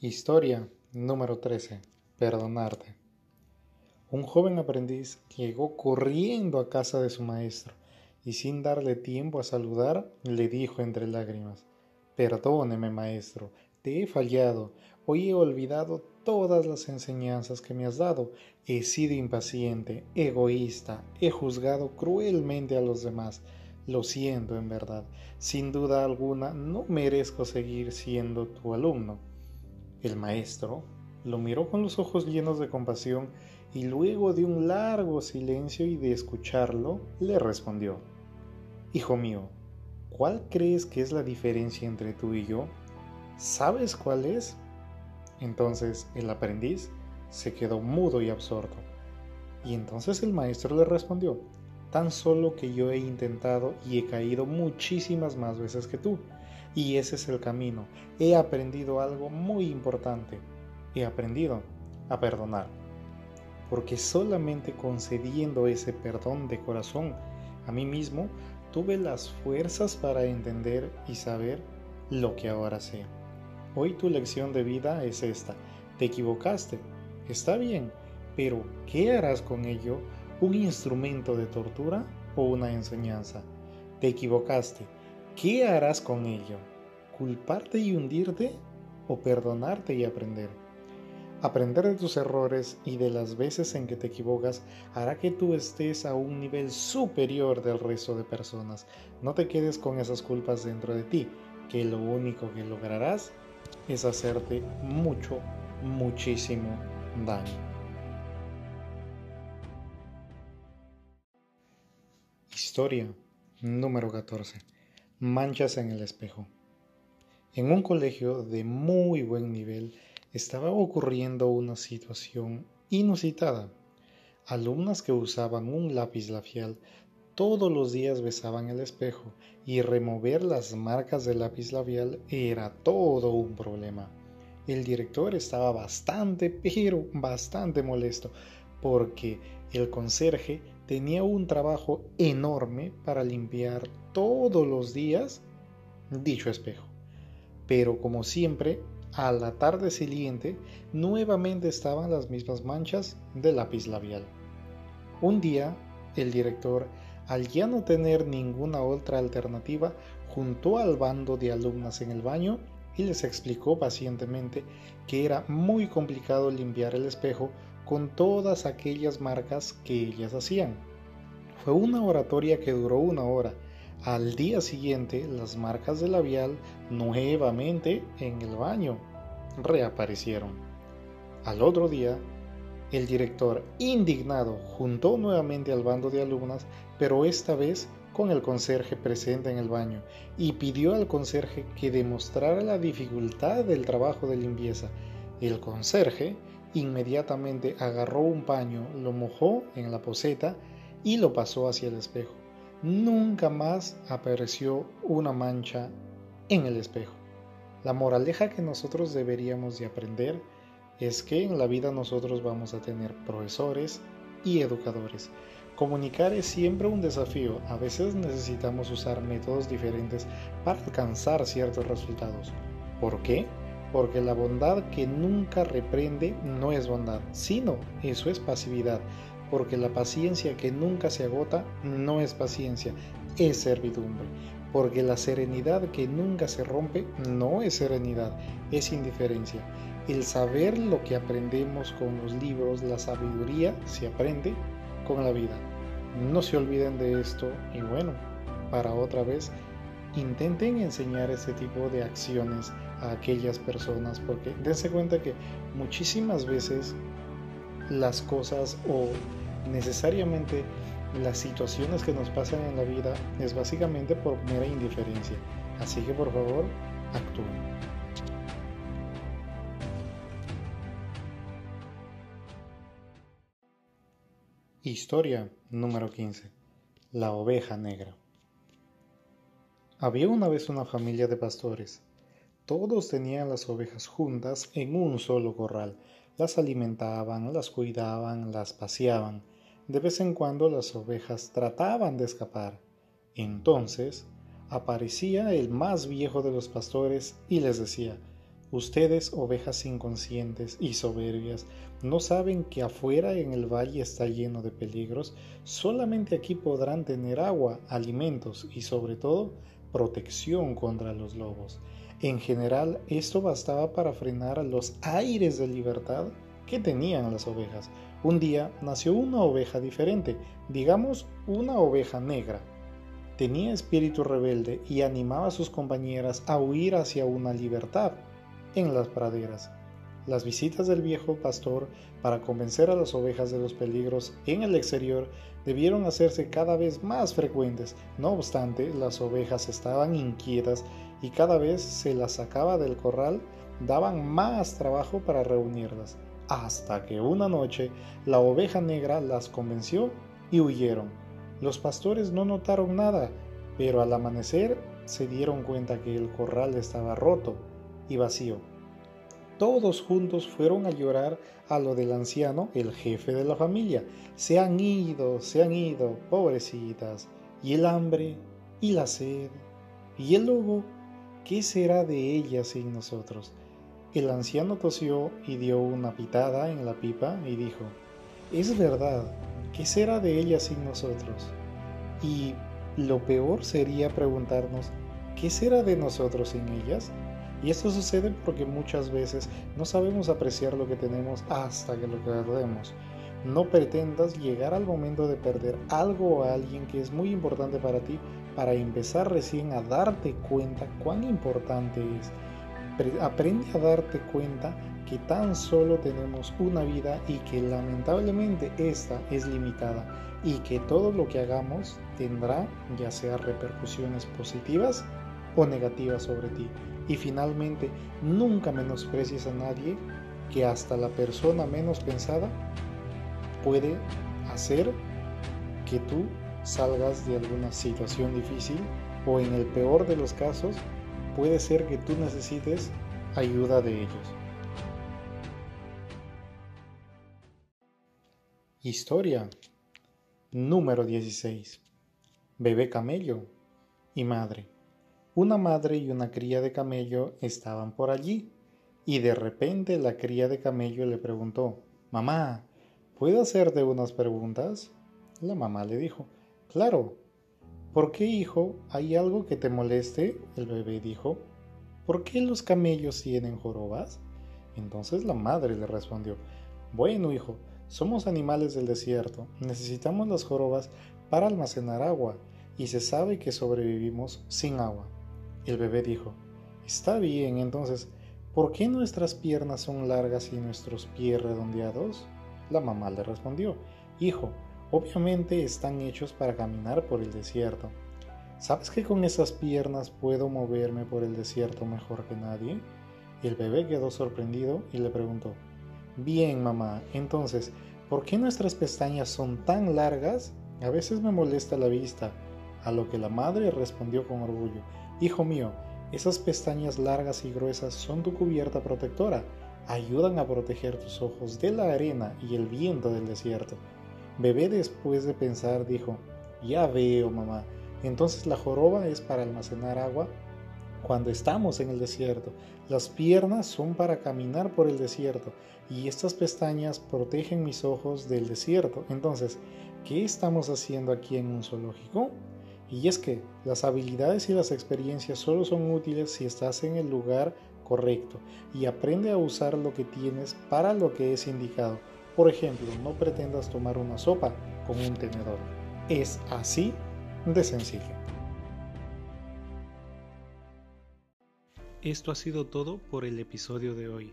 Historia número 13. Perdonarte. Un joven aprendiz llegó corriendo a casa de su maestro y sin darle tiempo a saludar le dijo entre lágrimas, Perdóneme maestro, te he fallado, hoy he olvidado todas las enseñanzas que me has dado, he sido impaciente, egoísta, he juzgado cruelmente a los demás, lo siento en verdad, sin duda alguna no merezco seguir siendo tu alumno. El maestro lo miró con los ojos llenos de compasión y luego de un largo silencio y de escucharlo, le respondió, Hijo mío, ¿cuál crees que es la diferencia entre tú y yo? ¿Sabes cuál es? Entonces el aprendiz se quedó mudo y absorto. Y entonces el maestro le respondió, tan solo que yo he intentado y he caído muchísimas más veces que tú. Y ese es el camino. He aprendido algo muy importante. He aprendido a perdonar. Porque solamente concediendo ese perdón de corazón a mí mismo, tuve las fuerzas para entender y saber lo que ahora sé. Hoy tu lección de vida es esta. Te equivocaste. Está bien, pero ¿qué harás con ello? un instrumento de tortura o una enseñanza. Te equivocaste. ¿Qué harás con ello? ¿Culparte y hundirte o perdonarte y aprender? Aprender de tus errores y de las veces en que te equivocas hará que tú estés a un nivel superior del resto de personas. No te quedes con esas culpas dentro de ti, que lo único que lograrás es hacerte mucho, muchísimo daño. Historia número 14. Manchas en el espejo. En un colegio de muy buen nivel estaba ocurriendo una situación inusitada. Alumnas que usaban un lápiz labial todos los días besaban el espejo y remover las marcas del lápiz labial era todo un problema. El director estaba bastante, pero bastante molesto porque el conserje tenía un trabajo enorme para limpiar todos los días dicho espejo. Pero como siempre, a la tarde siguiente nuevamente estaban las mismas manchas de lápiz labial. Un día, el director, al ya no tener ninguna otra alternativa, juntó al bando de alumnas en el baño y les explicó pacientemente que era muy complicado limpiar el espejo con todas aquellas marcas que ellas hacían. Fue una oratoria que duró una hora. Al día siguiente, las marcas de labial nuevamente en el baño reaparecieron. Al otro día, el director, indignado, juntó nuevamente al bando de alumnas, pero esta vez con el conserje presente en el baño, y pidió al conserje que demostrara la dificultad del trabajo de limpieza. El conserje Inmediatamente agarró un paño, lo mojó en la poseta y lo pasó hacia el espejo. Nunca más apareció una mancha en el espejo. La moraleja que nosotros deberíamos de aprender es que en la vida nosotros vamos a tener profesores y educadores. Comunicar es siempre un desafío. A veces necesitamos usar métodos diferentes para alcanzar ciertos resultados. ¿Por qué? porque la bondad que nunca reprende no es bondad, sino eso es pasividad, porque la paciencia que nunca se agota no es paciencia, es servidumbre, porque la serenidad que nunca se rompe no es serenidad, es indiferencia. El saber lo que aprendemos con los libros, la sabiduría se aprende con la vida. No se olviden de esto y bueno, para otra vez, intenten enseñar ese tipo de acciones a aquellas personas, porque dense cuenta que muchísimas veces las cosas o necesariamente las situaciones que nos pasan en la vida es básicamente por mera indiferencia. Así que por favor, actúen. Historia número 15. La oveja negra. Había una vez una familia de pastores todos tenían las ovejas juntas en un solo corral. Las alimentaban, las cuidaban, las paseaban. De vez en cuando las ovejas trataban de escapar. Entonces aparecía el más viejo de los pastores y les decía, Ustedes, ovejas inconscientes y soberbias, ¿no saben que afuera en el valle está lleno de peligros? Solamente aquí podrán tener agua, alimentos y sobre todo protección contra los lobos. En general, esto bastaba para frenar los aires de libertad que tenían las ovejas. Un día nació una oveja diferente, digamos una oveja negra. Tenía espíritu rebelde y animaba a sus compañeras a huir hacia una libertad en las praderas. Las visitas del viejo pastor para convencer a las ovejas de los peligros en el exterior debieron hacerse cada vez más frecuentes. No obstante, las ovejas estaban inquietas y cada vez se las sacaba del corral, daban más trabajo para reunirlas, hasta que una noche la oveja negra las convenció y huyeron. Los pastores no notaron nada, pero al amanecer se dieron cuenta que el corral estaba roto y vacío. Todos juntos fueron a llorar a lo del anciano, el jefe de la familia. Se han ido, se han ido, pobrecitas. Y el hambre, y la sed, y el lobo, ¿qué será de ellas sin nosotros? El anciano tosió y dio una pitada en la pipa y dijo, es verdad, ¿qué será de ellas sin nosotros? Y lo peor sería preguntarnos, ¿qué será de nosotros sin ellas? Y esto sucede porque muchas veces no sabemos apreciar lo que tenemos hasta que lo perdemos. No pretendas llegar al momento de perder algo o a alguien que es muy importante para ti para empezar recién a darte cuenta cuán importante es. Aprende a darte cuenta que tan solo tenemos una vida y que lamentablemente esta es limitada y que todo lo que hagamos tendrá ya sea repercusiones positivas o negativas sobre ti. Y finalmente, nunca menosprecies a nadie que hasta la persona menos pensada puede hacer que tú salgas de alguna situación difícil o en el peor de los casos puede ser que tú necesites ayuda de ellos. Historia número 16. Bebé camello y madre. Una madre y una cría de camello estaban por allí, y de repente la cría de camello le preguntó, Mamá, ¿puedo hacerte unas preguntas? La mamá le dijo, Claro. ¿Por qué, hijo? ¿Hay algo que te moleste? El bebé dijo, ¿por qué los camellos tienen jorobas? Entonces la madre le respondió, Bueno, hijo, somos animales del desierto, necesitamos las jorobas para almacenar agua, y se sabe que sobrevivimos sin agua. El bebé dijo, Está bien, entonces, ¿por qué nuestras piernas son largas y nuestros pies redondeados? La mamá le respondió, Hijo, obviamente están hechos para caminar por el desierto. ¿Sabes que con esas piernas puedo moverme por el desierto mejor que nadie? El bebé quedó sorprendido y le preguntó, Bien, mamá, entonces, ¿por qué nuestras pestañas son tan largas? A veces me molesta la vista. A lo que la madre respondió con orgullo, Hijo mío, esas pestañas largas y gruesas son tu cubierta protectora. Ayudan a proteger tus ojos de la arena y el viento del desierto. Bebé después de pensar dijo, ya veo mamá, entonces la joroba es para almacenar agua cuando estamos en el desierto. Las piernas son para caminar por el desierto y estas pestañas protegen mis ojos del desierto. Entonces, ¿qué estamos haciendo aquí en un zoológico? Y es que las habilidades y las experiencias solo son útiles si estás en el lugar correcto y aprende a usar lo que tienes para lo que es indicado. Por ejemplo, no pretendas tomar una sopa con un tenedor. Es así de sencillo. Esto ha sido todo por el episodio de hoy.